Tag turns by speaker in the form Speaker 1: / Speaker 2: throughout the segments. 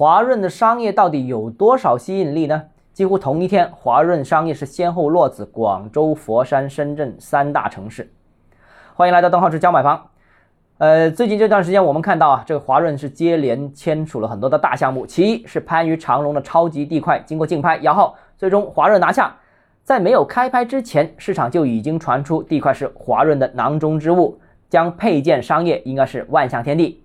Speaker 1: 华润的商业到底有多少吸引力呢？几乎同一天，华润商业是先后落子广州、佛山、深圳三大城市。欢迎来到邓浩志教买房。呃，最近这段时间，我们看到啊，这个华润是接连签署了很多的大项目。其一是番禺长隆的超级地块，经过竞拍摇号，最终华润拿下。在没有开拍之前，市场就已经传出地块是华润的囊中之物，将配建商业应该是万象天地。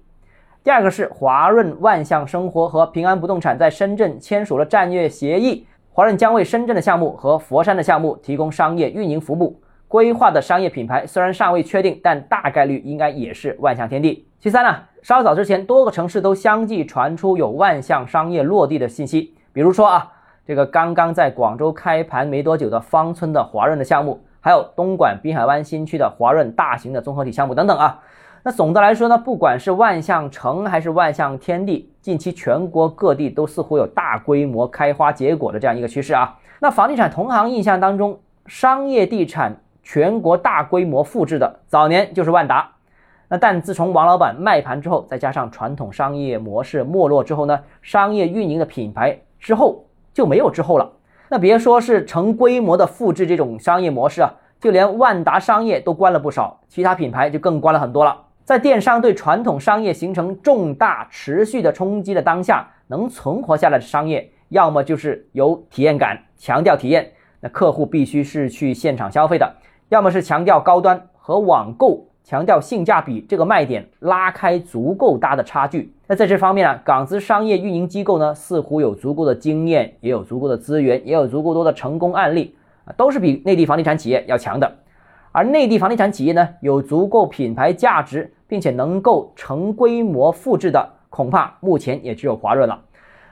Speaker 1: 第二个是华润万象生活和平安不动产在深圳签署了战略协议，华润将为深圳的项目和佛山的项目提供商业运营服务。规划的商业品牌虽然尚未确定，但大概率应该也是万象天地。其三呢，稍早之前多个城市都相继传出有万象商业落地的信息，比如说啊，这个刚刚在广州开盘没多久的芳村的华润的项目，还有东莞滨海湾新区的华润大型的综合体项目等等啊。那总的来说呢，不管是万象城还是万象天地，近期全国各地都似乎有大规模开花结果的这样一个趋势啊。那房地产同行印象当中，商业地产全国大规模复制的早年就是万达。那但自从王老板卖盘之后，再加上传统商业模式没落之后呢，商业运营的品牌之后就没有之后了。那别说是成规模的复制这种商业模式啊，就连万达商业都关了不少，其他品牌就更关了很多了。在电商对传统商业形成重大持续的冲击的当下，能存活下来的商业，要么就是有体验感，强调体验，那客户必须是去现场消费的；要么是强调高端和网购，强调性价比这个卖点，拉开足够大的差距。那在这方面啊，港资商业运营机构呢，似乎有足够的经验，也有足够的资源，也有足够多的成功案例，都是比内地房地产企业要强的。而内地房地产企业呢，有足够品牌价值，并且能够成规模复制的，恐怕目前也只有华润了。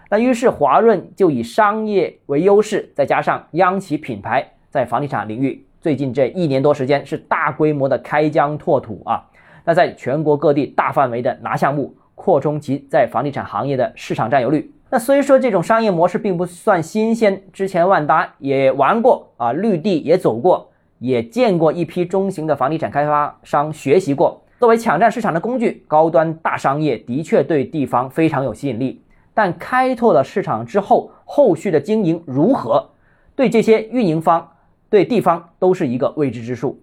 Speaker 1: 那于是华润就以商业为优势，再加上央企品牌，在房地产领域最近这一年多时间是大规模的开疆拓土啊。那在全国各地大范围的拿项目，扩充其在房地产行业的市场占有率。那虽说这种商业模式并不算新鲜，之前万达也玩过啊，绿地也走过。也见过一批中型的房地产开发商学习过，作为抢占市场的工具，高端大商业的确对地方非常有吸引力。但开拓了市场之后，后续的经营如何，对这些运营方、对地方都是一个未知之数。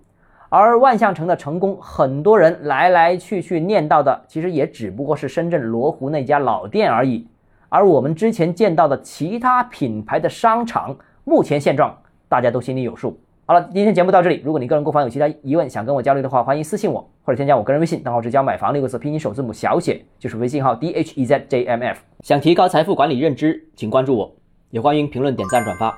Speaker 1: 而万象城的成功，很多人来来去去念叨的，其实也只不过是深圳罗湖那家老店而已。而我们之前见到的其他品牌的商场，目前现状大家都心里有数。好了，今天节目到这里。如果你个人购房有其他疑问，想跟我交流的话，欢迎私信我或者添加我个人微信，账号是教买房六个字拼音首字母小写，就是微信号 d h e z j m f。想提高财富管理认知，请关注我，也欢迎评论、点赞、转发。